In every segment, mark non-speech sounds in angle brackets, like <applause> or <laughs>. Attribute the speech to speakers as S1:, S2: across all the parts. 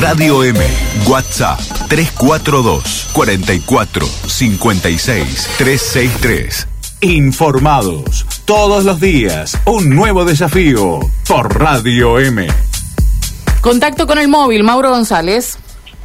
S1: Radio M, WhatsApp 342 44 56 363. Informados todos los días, un nuevo desafío por Radio M.
S2: Contacto con el móvil, Mauro González.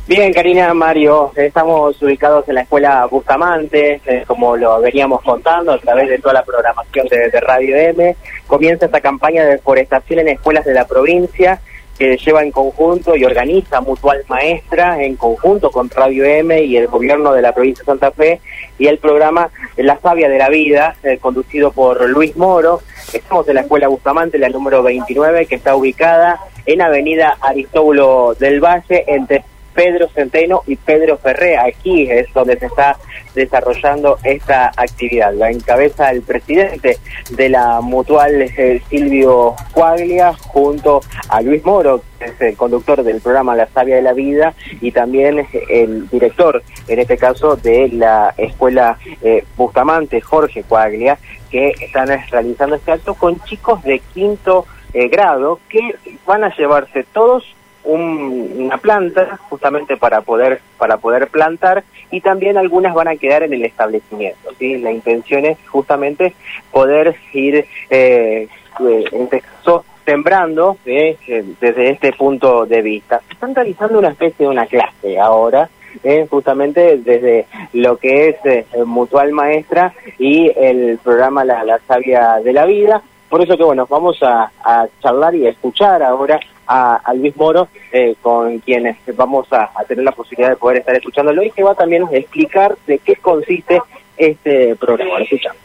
S3: Bien, Karina, Mario, estamos ubicados en la escuela Bustamante, eh, como lo veníamos contando a través de toda la programación de, de Radio M. Comienza esta campaña de deforestación en escuelas de la provincia que lleva en conjunto y organiza Mutual Maestra en conjunto con Radio M y el gobierno de la provincia de Santa Fe y el programa La Sabia de la Vida, eh, conducido por Luis Moro. Estamos en la Escuela Bustamante, la número 29, que está ubicada en Avenida Aristóbulo del Valle, entre Pedro Centeno y Pedro Ferré. Aquí es donde se está desarrollando esta actividad. La encabeza el presidente de la mutual eh, Silvio Cuaglia junto a Luis Moro, que es el conductor del programa La Sabia de la Vida y también el director, en este caso, de la escuela eh, Bustamante, Jorge Cuaglia, que están realizando este acto con chicos de quinto eh, grado que van a llevarse todos un, una planta justamente para poder para poder plantar y también algunas van a quedar en el establecimiento ¿sí? la intención es justamente poder ir eh, en este caso sembrando ¿eh? desde este punto de vista están realizando una especie de una clase ahora eh, justamente desde lo que es eh, Mutual Maestra y el programa la, la Sabia de la Vida. Por eso que bueno, vamos a, a charlar y a escuchar ahora a, Luis Moro, eh, con quienes vamos a, tener la posibilidad de poder estar escuchándolo y que va también a explicar de qué consiste este programa. Lo escuchamos.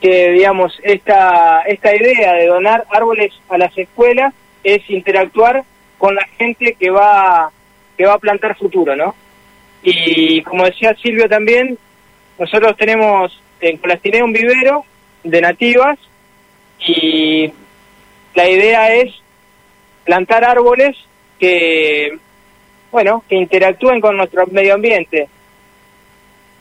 S4: Que, digamos, esta, esta idea de donar árboles a las escuelas es interactuar con la gente que va, que va a plantar futuro, ¿no? Y como decía Silvio también, nosotros tenemos en Colastiné un vivero de nativas y la idea es plantar árboles que, bueno, que interactúen con nuestro medio ambiente.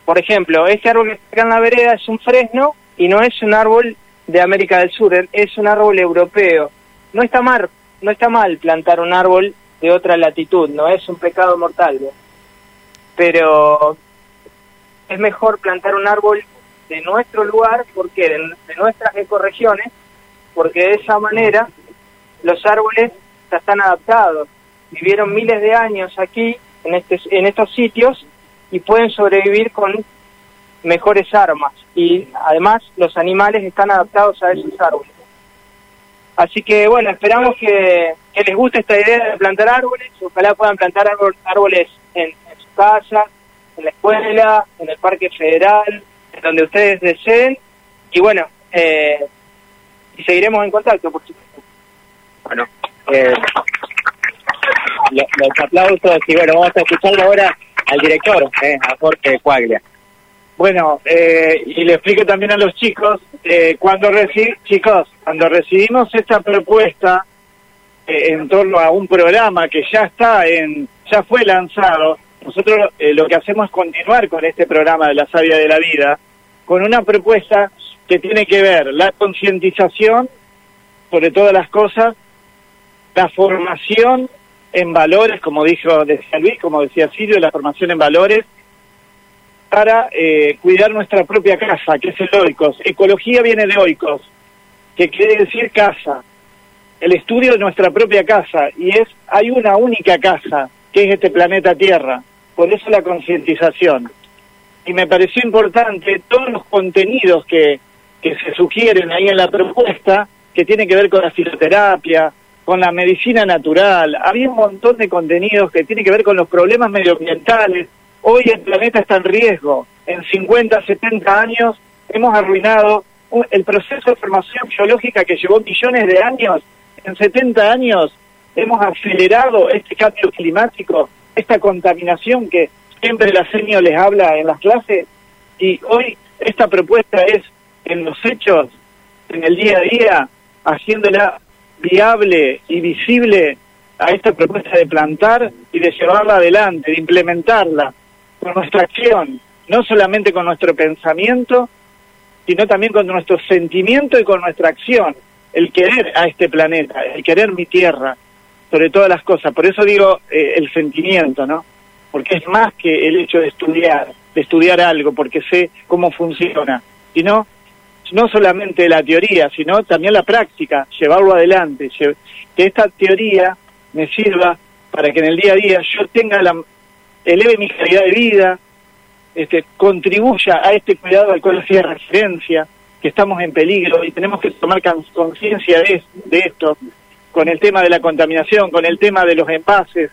S4: Por ejemplo, este árbol que está en la vereda es un fresno y no es un árbol de América del Sur, es un árbol europeo. No está mal, no está mal plantar un árbol de otra latitud, no es un pecado mortal. Pero es mejor plantar un árbol de nuestro lugar, porque de, de nuestras ecorregiones, porque de esa manera los árboles están adaptados, vivieron miles de años aquí, en, este, en estos sitios, y pueden sobrevivir con mejores armas. Y además los animales están adaptados a esos árboles. Así que bueno, esperamos que, les guste esta idea de plantar árboles, ojalá puedan plantar árbol, árboles en, en su casa, en la escuela, en el Parque Federal, en donde ustedes deseen. Y bueno, eh, y seguiremos en contacto, por supuesto.
S3: Bueno, eh, los aplausos y bueno, vamos a escucharlo ahora al director, eh, a Jorge Cuaglia.
S5: Bueno, eh, y le explico también a los chicos, eh, cuando reci chicos, cuando recibimos esta propuesta eh, en torno a un programa que ya está en, ya fue lanzado, nosotros eh, lo que hacemos es continuar con este programa de la savia de la vida, con una propuesta que tiene que ver la concientización sobre todas las cosas, la formación en valores, como dijo decía Luis, como decía Silvio, la formación en valores, para eh, cuidar nuestra propia casa, que es el oikos. Ecología viene de oikos, que quiere decir casa. El estudio de nuestra propia casa, y es hay una única casa, que es este planeta Tierra. Por eso la concientización. Y me pareció importante todos los contenidos que, que se sugieren ahí en la propuesta, que tienen que ver con la fisioterapia, con la medicina natural. Había un montón de contenidos que tienen que ver con los problemas medioambientales, Hoy el planeta está en riesgo. En 50, 70 años hemos arruinado el proceso de formación biológica que llevó millones de años. En 70 años hemos acelerado este cambio climático, esta contaminación que siempre el aseño les habla en las clases. Y hoy esta propuesta es en los hechos, en el día a día, haciéndola viable y visible a esta propuesta de plantar y de llevarla adelante, de implementarla con nuestra acción, no solamente con nuestro pensamiento, sino también con nuestro sentimiento y con nuestra acción, el querer a este planeta, el querer mi tierra. sobre todas las cosas. Por eso digo eh, el sentimiento, ¿no? Porque es más que el hecho de estudiar, de estudiar algo, porque sé cómo funciona, sino no solamente la teoría, sino también la práctica, llevarlo adelante, que esta teoría me sirva para que en el día a día yo tenga la eleve mi calidad de vida, este, contribuya a este cuidado al cual hacía referencia, que estamos en peligro y tenemos que tomar conciencia de, de esto, con el tema de la contaminación, con el tema de los envases,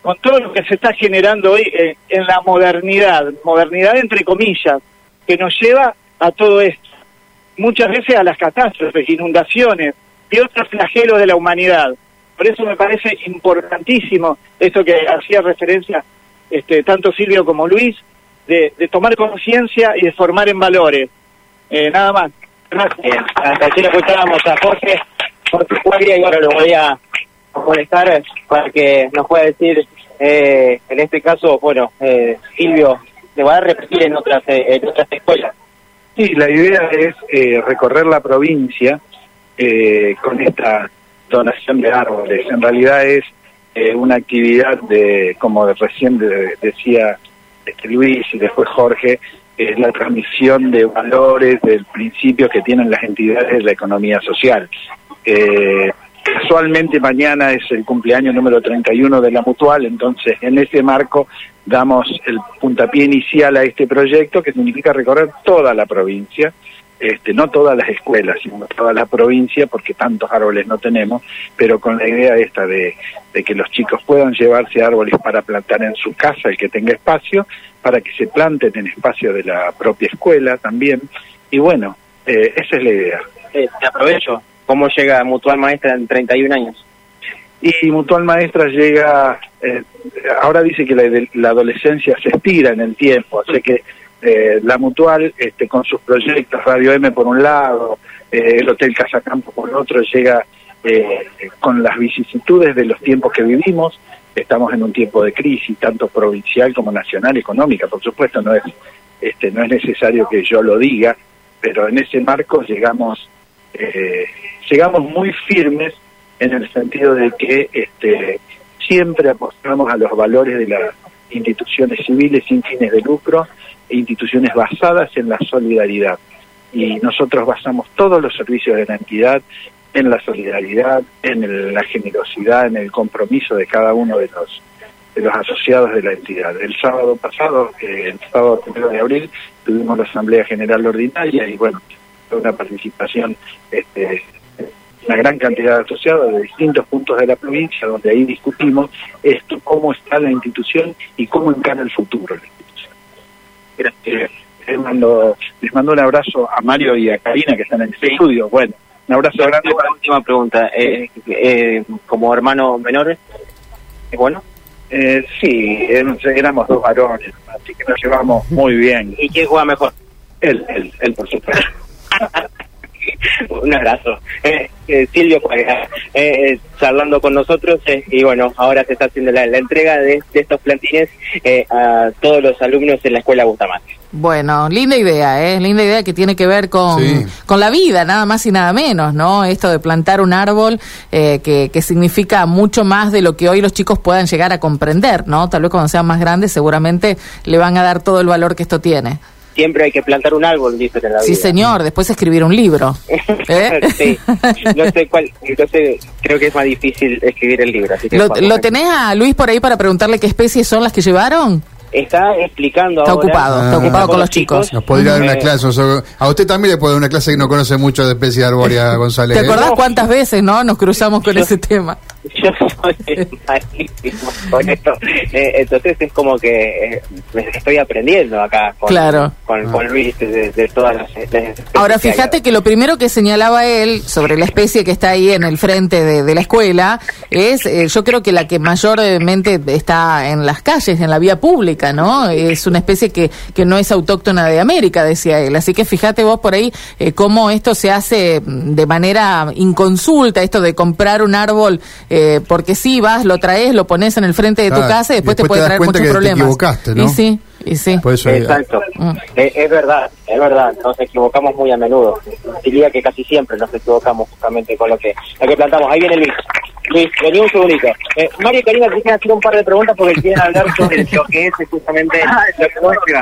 S5: con todo lo que se está generando hoy eh, en la modernidad, modernidad entre comillas, que nos lleva a todo esto. Muchas veces a las catástrofes, inundaciones y otros flagelos de la humanidad. Por eso me parece importantísimo esto que hacía referencia este, tanto Silvio como Luis, de, tomar conciencia y de formar en valores. Eh, nada más.
S3: Gracias. Hasta aquí escuchábamos a Jorge, Jorge y ahora lo voy a molestar para que nos pueda decir, eh, en este caso, bueno, eh, Silvio, le va a repetir en otras, en otras escuelas.
S6: Sí, la idea es recorrer la provincia con esta donación de árboles. En realidad es eh, una actividad de, como recién decía este Luis y después Jorge, es la transmisión de valores, del principio que tienen las entidades de la economía social. Eh, casualmente mañana es el cumpleaños número 31 de la Mutual, entonces en ese marco damos el puntapié inicial a este proyecto que significa recorrer toda la provincia este, no todas las escuelas, sino toda la provincia, porque tantos árboles no tenemos, pero con la idea esta de, que los chicos puedan llevarse árboles para plantar en su casa, el que tenga espacio, para que se planten en espacio de la propia escuela también. Y bueno, eh, esa es la idea.
S3: Eh, te aprovecho. ¿Cómo llega Mutual Maestra en 31 años?
S6: Y Mutual Maestra llega, eh, ahora dice que la, adolescencia se estira en el tiempo, así que eh, la Mutual, este, con sus proyectos, Radio M por un lado, eh, el Hotel Casacampo por otro, llega con las vicisitudes de los tiempos que vivimos. Estamos en un tiempo de crisis, tanto provincial como nacional, económica, por supuesto, no es, este, no es necesario que yo lo diga, pero en ese marco llegamos, llegamos muy firmes en el sentido de que este, siempre apostamos a los valores de las instituciones civiles sin fines de lucro instituciones basadas en la solidaridad. Y nosotros basamos todos los servicios de la entidad en la solidaridad, en la generosidad, en el compromiso de cada uno de los de los asociados de la entidad. El sábado pasado, eh, el sábado primero de abril, tuvimos la Asamblea General Ordinaria y bueno, fue una participación, este, una gran cantidad de asociados de distintos puntos de la provincia, donde ahí discutimos esto, cómo está la institución y cómo encara el futuro les mando, les mando un abrazo a Mario y a Karina que están en el estudio. Bueno, un abrazo grande.
S3: Una última pregunta. Eh, eh, como hermano menor, ¿es bueno?
S6: Eh, sí, éramos dos varones, así que nos llevamos muy bien.
S3: ¿Y quién juega mejor?
S6: Él, él, él por supuesto. <laughs>
S3: un abrazo. Eh, eh, Silvio pues, eh, charlando con nosotros y bueno, ahora se está haciendo la, entrega de, estos plantines a todos los alumnos en la escuela Bustamante.
S2: Bueno, linda idea, ¿eh? Linda idea que tiene que ver con, con la vida, nada más y nada menos, ¿no? Esto de plantar un árbol que, que significa mucho más de lo que hoy los chicos puedan llegar a comprender, ¿no? Tal vez cuando sean más grandes seguramente le van a dar todo el valor que esto tiene
S3: siempre hay que plantar un árbol, dice en la vida.
S2: Sí, señor, después escribir un libro. <laughs>
S3: ¿Eh? sí, no sé cuál, entonces creo que es más difícil escribir el libro.
S2: ¿Lo, ¿Lo tenés a Luis por ahí para preguntarle qué especies son las que llevaron?
S3: está explicando
S2: está ocupado está ocupado con los chicos,
S7: nos podría dar una clase a usted también le puede dar una clase que no conoce mucho de especies arbórea <laughs> González
S2: ¿te acordás cuántas veces no nos cruzamos con ese tema
S3: yo soy <laughs> malísimo con esto eh, entonces es como que eh, estoy aprendiendo acá con,
S2: claro.
S3: con, con Luis de, todas las,
S2: ahora fíjate que, lo primero que señalaba él sobre la especie que está ahí en el frente de, la escuela es eh, yo creo que la que mayormente está en las calles en la vía pública ¿no? Es una especie que, que no es autóctona de América, decía él. Así que fíjate vos por ahí eh, cómo esto se hace de manera inconsulta, esto de comprar un árbol, eh, porque si vas, lo traes, lo pones en el frente de tu casa y después, te puede traer muchos problemas.
S7: ¿no?
S2: Y sí. Y sí.
S3: Exacto. Mm. Es, verdad, es verdad. Nos equivocamos muy a menudo. Diría que casi siempre nos equivocamos justamente con lo que, lo que plantamos. Ahí viene Luis. Luis, vení un segundito. Eh, Mario y Karina te quieren hacer un par de preguntas porque quieren hablar sobre lo que es justamente lo que.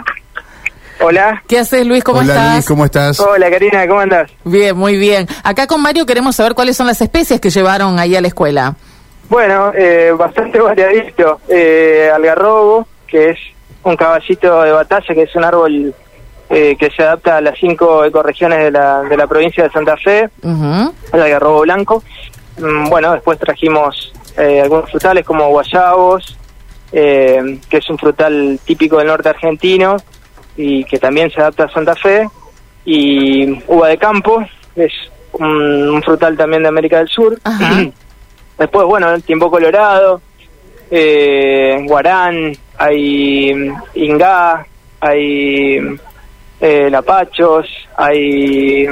S4: Hola.
S2: ¿Qué haces, Luis? ¿Cómo
S7: Hola
S2: estás?
S7: Luis, ¿cómo estás?
S4: Hola, Karina, ¿cómo andás?
S2: Bien, muy bien. Acá con Mario queremos saber cuáles son las especies que llevaron ahí a la escuela.
S4: Bueno, eh, bastante variadito. Eh, algarrobo, que es un caballito de batalla, que es un árbol eh, que se adapta a las cinco ecorregiones de la, de la provincia de Santa Fe,
S2: Ujú.
S4: el algarrobo blanco. Mm, bueno, después trajimos eh, algunos frutales como guayabos, eh, que es un frutal típico del norte argentino y que también se adapta a Santa Fe, y uva de campo, es un, un frutal también de América del Sur.
S2: Ajá. <clears throat>
S4: Después, bueno, el tiempo colorado, eh, guarán, hay mm, ingá, hay eh, lapachos, hay...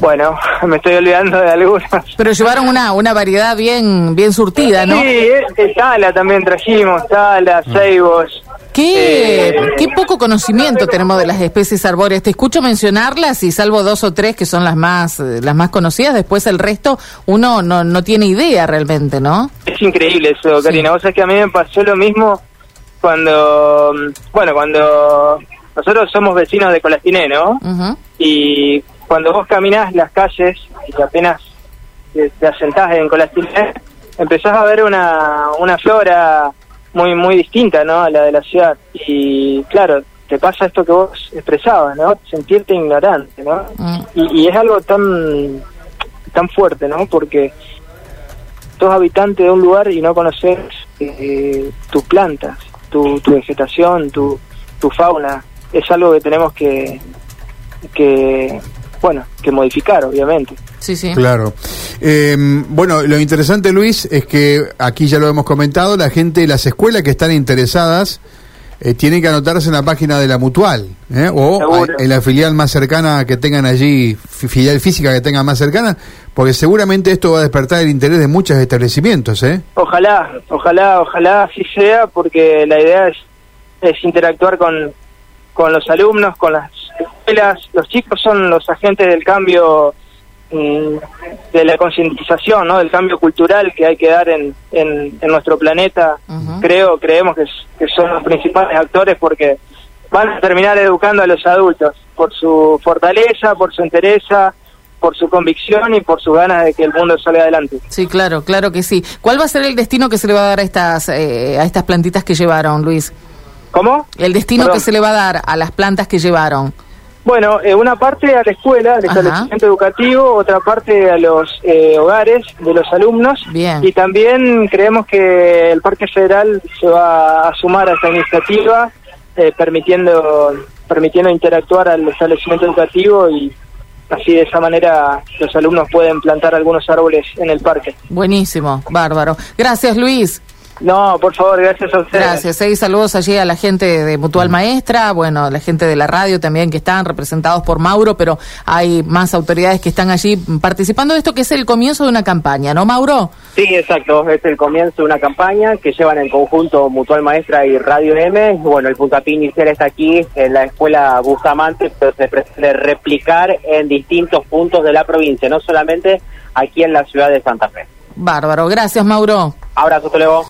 S4: Bueno, <laughs> me estoy olvidando de algunos.
S2: Pero llevaron una, una variedad bien, bien surtida, ¿no?
S4: Sí, eh, eh, tala también trajimos, tala, ceibos.
S2: ¿Qué, qué poco conocimiento tenemos de las especies arbóreas. Te escucho mencionarlas y salvo dos o tres que son las más eh, las más conocidas, después el resto uno no, no tiene idea realmente, ¿no?
S4: Es increíble eso,
S2: Sí.
S4: Karina. Vos sabés que a mí me pasó lo mismo cuando, bueno, cuando nosotros somos vecinos de Colastiné, ¿no?
S2: Ujú.
S4: Y cuando vos caminás las calles y apenas te, te asentás en Colastiné, empezás a ver una, una flora muy muy distinta, ¿no? A la de la ciudad. Y claro, te pasa esto que vos expresabas, ¿no? Sentirte ignorante, ¿no?
S2: Mm.
S4: Y, y es algo tan tan fuerte, ¿no? Porque sos habitante de un lugar y no conoces eh, tus plantas, tu, tu vegetación, tu, tu fauna. Es algo que tenemos que, que, bueno, que modificar, obviamente.
S2: Sí, sí.
S7: Claro. Eh, bueno, lo interesante, Luis, es que aquí ya lo hemos comentado, la gente, las escuelas que están interesadas eh, tienen que anotarse en la página de la Mutual ¿eh? o a- en la filial más cercana que tengan allí, fi- filial física que tengan más cercana, porque seguramente esto va a despertar el interés de muchos establecimientos. ¿eh?
S4: Ojalá, ojalá, ojalá así sea, porque la idea es, es interactuar con, con los alumnos, con las escuelas. Los chicos son los agentes del cambio, mm, de la concientización, ¿no? del cambio cultural que hay que dar en, en, en nuestro planeta. Creo, creemos que, son los principales actores porque van a terminar educando a los adultos por su fortaleza, por su entereza, por su convicción y por sus ganas de que el mundo salga adelante.
S2: Sí, claro, claro que sí. ¿Cuál va a ser el destino que se le va a dar a estas eh, a estas plantitas que llevaron, Luis?
S4: ¿Cómo?
S2: El destino
S4: Perdón.
S2: que se le va a dar a las plantas que llevaron.
S4: Bueno, eh, una parte a la escuela, al establecimiento educativo, otra parte a los eh, hogares de los alumnos.
S2: Bien.
S4: Y también creemos que el Parque Federal se va a sumar a esta iniciativa, eh, permitiendo, permitiendo interactuar al establecimiento educativo y así de esa manera los alumnos pueden plantar algunos árboles en el parque.
S2: Buenísimo, bárbaro. Gracias, Luis.
S4: No, por favor, gracias a ustedes.
S2: Gracias. Seis saludos allí a la gente de Mutual Maestra, bueno, a la gente de la radio también que están representados por Mauro, pero hay más autoridades que están allí participando de esto que es el comienzo de una campaña, ¿no, Mauro?
S3: Sí, exacto. Es el comienzo de una campaña que llevan en conjunto Mutual Maestra y Radio M. Bueno, el puntapié inicial está aquí en la escuela Bustamante, pero se pretende replicar en distintos puntos de la provincia, no solamente aquí en la ciudad de Santa Fe.
S2: Bárbaro. Gracias, Mauro.
S3: Abrazo, hasta luego.